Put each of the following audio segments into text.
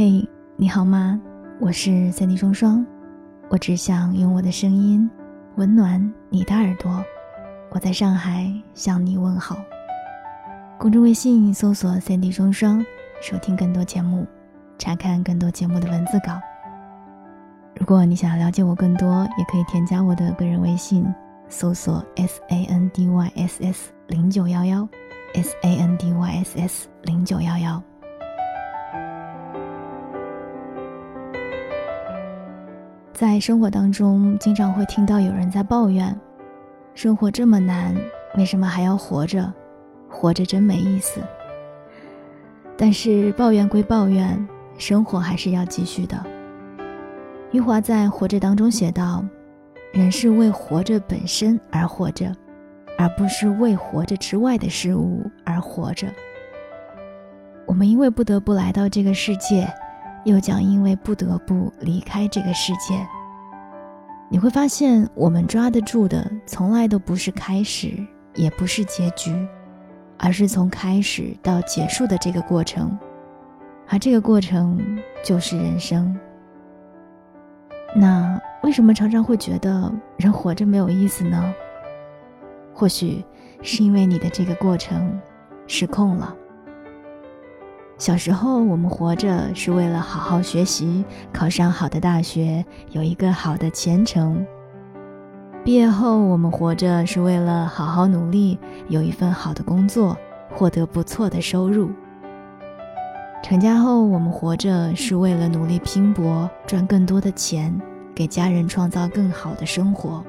嘿，你好吗？我是三 D 双双，我只想用我的声音温暖你的耳朵。我在上海向你问好。公众微信搜索三 D 双双，收听更多节目，查看更多节目的文字稿。如果你想要了解我更多，也可以添加我的个人微信，搜索 S A N D Y S S 零九幺幺，S A N D Y S S 零九幺幺。在生活当中，经常会听到有人在抱怨：生活这么难，为什么还要活着？活着真没意思。但是抱怨归抱怨，生活还是要继续的。余华在《活着》当中写道：“人是为活着本身而活着，而不是为活着之外的事物而活着。我们因为不得不来到这个世界。”又将因为不得不离开这个世界。你会发现，我们抓得住的从来都不是开始，也不是结局，而是从开始到结束的这个过程，而这个过程就是人生。那为什么常常会觉得人活着没有意思呢？或许是因为你的这个过程失控了。小时候，我们活着是为了好好学习，考上好的大学，有一个好的前程。毕业后，我们活着是为了好好努力，有一份好的工作，获得不错的收入。成家后，我们活着是为了努力拼搏，赚更多的钱，给家人创造更好的生活。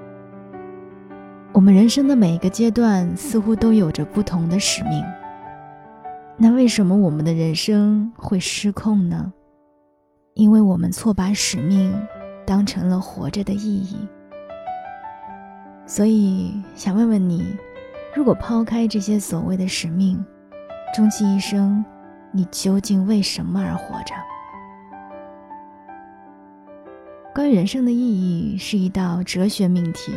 我们人生的每一个阶段，似乎都有着不同的使命。那为什么我们的人生会失控呢？因为我们错把使命当成了活着的意义。所以想问问你，如果抛开这些所谓的使命，终其一生，你究竟为什么而活着？关于人生的意义是一道哲学命题。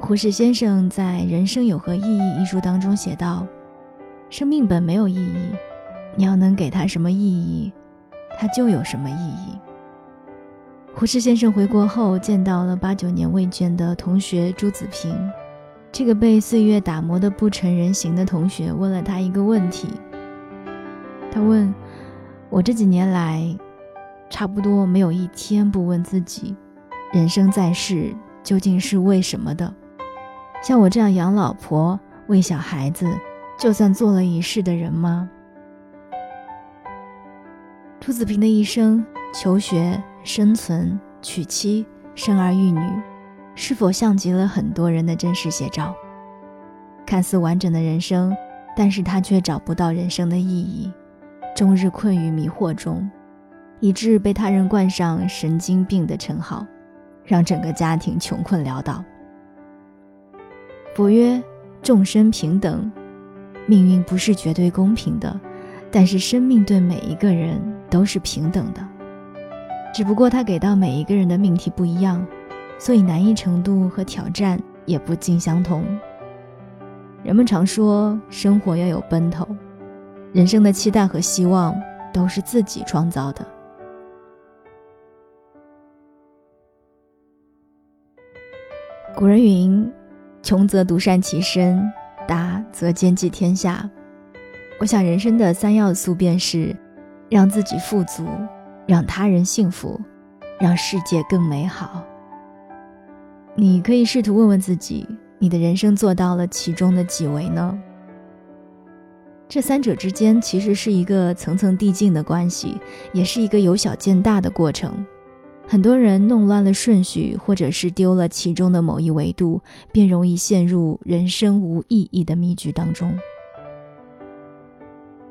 胡适先生在《人生有何意义》一书当中写道。生命本没有意义，你要能给它什么意义，它就有什么意义。胡适先生回国后，见到了八九年未见的同学朱子平，这个被岁月打磨的不成人形的同学问了他一个问题。他问：“我这几年来，差不多没有一天不问自己，人生在世究竟是为什么的？像我这样养老婆、喂小孩子。”就算做了一世的人吗？朱子平的一生，求学、生存、娶妻、生儿育女，是否像极了很多人的真实写照？看似完整的人生，但是他却找不到人生的意义，终日困于迷惑中，以致被他人冠上“神经病”的称号，让整个家庭穷困潦倒。佛曰：众生平等。命运不是绝对公平的，但是生命对每一个人都是平等的。只不过他给到每一个人的命题不一样，所以难易程度和挑战也不尽相同。人们常说生活要有奔头，人生的期待和希望都是自己创造的。古人云：“穷则独善其身。”达则兼济天下。我想，人生的三要素便是：让自己富足，让他人幸福，让世界更美好。你可以试图问问自己，你的人生做到了其中的几维呢？这三者之间其实是一个层层递进的关系，也是一个由小见大的过程。很多人弄乱了顺序，或者是丢了其中的某一维度，便容易陷入人生无意义的迷局当中。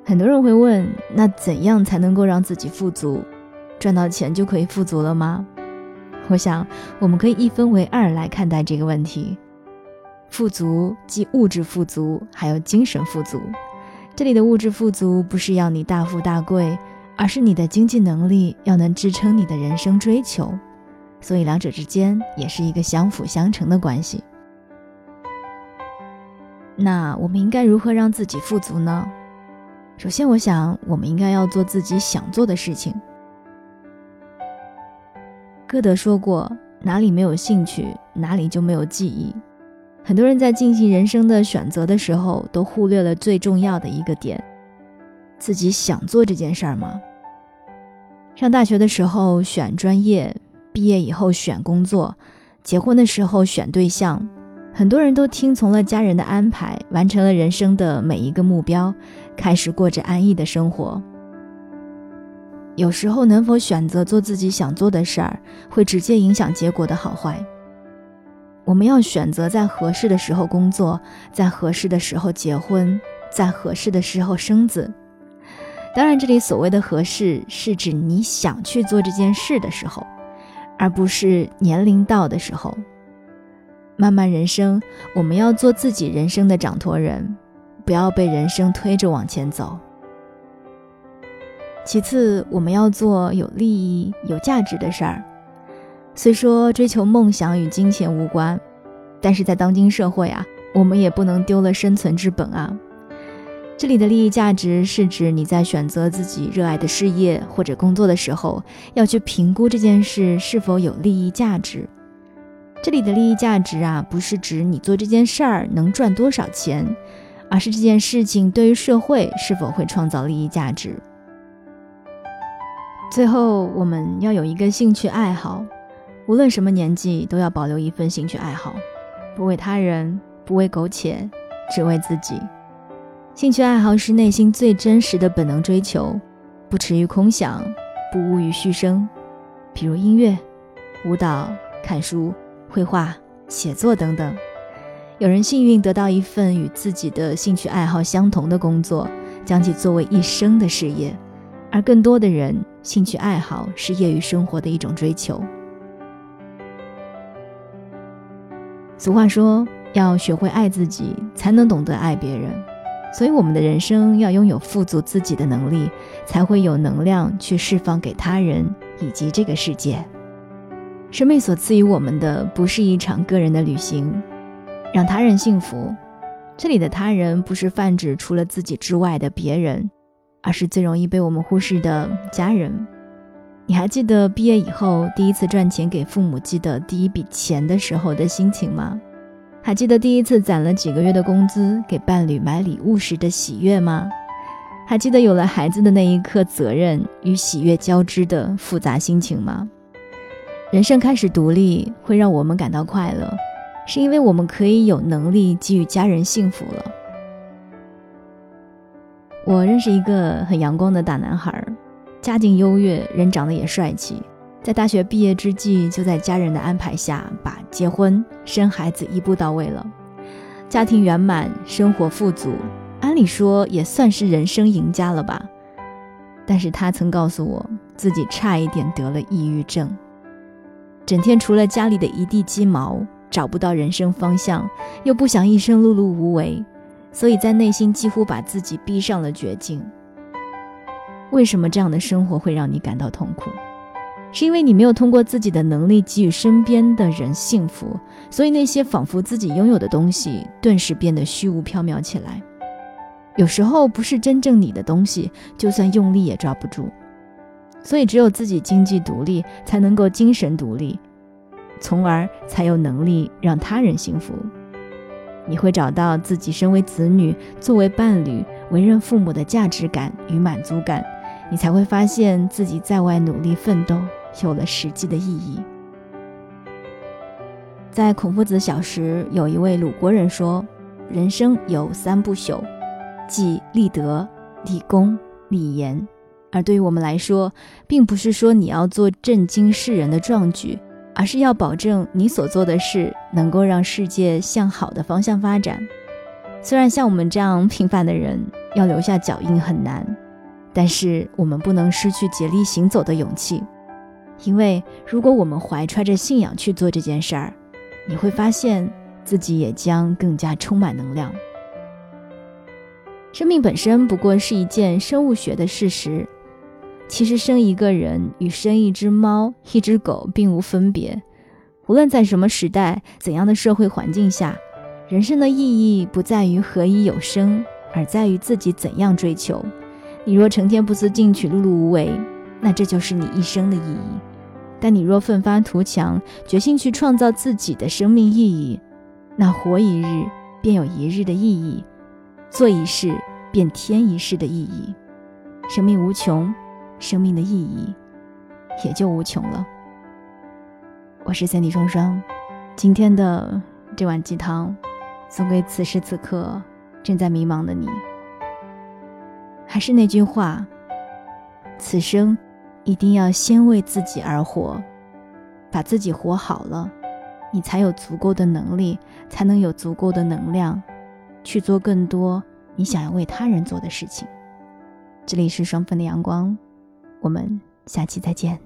很多人会问：那怎样才能够让自己富足？赚到钱就可以富足了吗？我想，我们可以一分为二来看待这个问题。富足既物质富足，还有精神富足。这里的物质富足，不是要你大富大贵。而是你的经济能力要能支撑你的人生追求，所以两者之间也是一个相辅相成的关系。那我们应该如何让自己富足呢？首先，我想我们应该要做自己想做的事情，歌德说过：“哪里没有兴趣，哪里就没有记忆。”很多人在进行人生的选择的时候，都忽略了最重要的一个点：自己想做这件事儿吗？上大学的时候选专业，毕业以后选工作，结婚的时候选对象，很多人都听从了家人的安排，完成了人生的每一个目标，开始过着安逸的生活。有时候，能否选择做自己想做的事儿，会直接影响结果的好坏。我们要选择在合适的时候工作，在合适的时候结婚，在合适的时候生子。当然，这里所谓的合适，是指你想去做这件事的时候，而不是年龄到的时候。漫漫人生，我们要做自己人生的掌舵人，不要被人生推着往前走。其次，我们要做有利益、有价值的事儿。虽说追求梦想与金钱无关，但是在当今社会啊，我们也不能丢了生存之本啊。这里的利益价值是指你在选择自己热爱的事业或者工作的时候，要去评估这件事是否有利益价值。这里的利益价值啊，不是指你做这件事儿能赚多少钱，而是这件事情对于社会是否会创造利益价值。最后，我们要有一个兴趣爱好，无论什么年纪，都要保留一份兴趣爱好，不为他人，不为苟且，只为自己。兴趣爱好是内心最真实的本能追求，不驰于空想，不污于虚声。比如音乐、舞蹈、看书、绘画、写作等等。有人幸运得到一份与自己的兴趣爱好相同的工作，将其作为一生的事业。而更多的人，兴趣爱好是业余生活的一种追求。俗话说，要学会爱自己，才能懂得爱别人。所以，我们的人生要拥有富足自己的能力，才会有能量去释放给他人以及这个世界。生命所赐予我们的，不是一场个人的旅行，让他人幸福。这里的他人，不是泛指除了自己之外的别人。而是最容易被我们忽视的家人。你还记得毕业以后第一次赚钱给父母寄的第一笔钱的时候的心情吗？还记得第一次攒了几个月的工资给伴侣买礼物时的喜悦吗？还记得有了孩子的那一刻责任与喜悦交织的复杂心情吗？人生开始独立会让我们感到快乐，是因为我们可以有能力给予家人幸福了。我认识一个很阳光的大男孩，家境优越，人长得也帅气。在大学毕业之际，就在家人的安排下，把结婚、生孩子一步到位了，家庭圆满，生活富足，按理说也算是人生赢家了吧。但是他曾告诉我，自己差一点得了抑郁症，整天除了家里的一地鸡毛，找不到人生方向，又不想一生碌碌无为。所以在内心几乎把自己逼上了绝境。为什么这样的生活会让你感到痛苦？是因为你没有通过自己的能力给予身边的人幸福，所以那些仿佛自己拥有的东西顿时变得虚无缥缈起来。有时候不是真正你的东西，就算用力也抓不住。所以只有自己经济独立，才能够精神独立，从而才有能力让他人幸福。你会找到自己身为子女、作为伴侣、为人父母的价值感与满足感，你才会发现自己在外努力奋斗有了实际的意义。在孔夫子小时，有一位鲁国人说：“人生有三不朽，即立德、立功、立言。”而对于我们来说，并不是说你要做震惊世人的壮举。而是要保证你所做的事能够让世界向好的方向发展。虽然像我们这样平凡的人要留下脚印很难，但是我们不能失去竭力行走的勇气。因为如果我们怀揣着信仰去做这件事儿，你会发现自己也将更加充满能量。生命本身不过是一件生物学的事实。其实生一个人与生一只猫、一只狗并无分别。无论在什么时代、怎样的社会环境下，人生的意义不在于何以有生，而在于自己怎样追求。你若成天不思进取、碌碌无为，那这就是你一生的意义。但你若奋发图强，决心去创造自己的生命意义，那活一日便有一日的意义，做一事便添一世的意义。生命无穷，生命的意义也就无穷了。我是三弟双双，今天的这碗鸡汤，送给此时此刻正在迷茫的你。还是那句话，此生一定要先为自己而活，把自己活好了，你才有足够的能力，才能有足够的能量，去做更多你想要为他人做的事情。这里是双份的阳光，我们下期再见。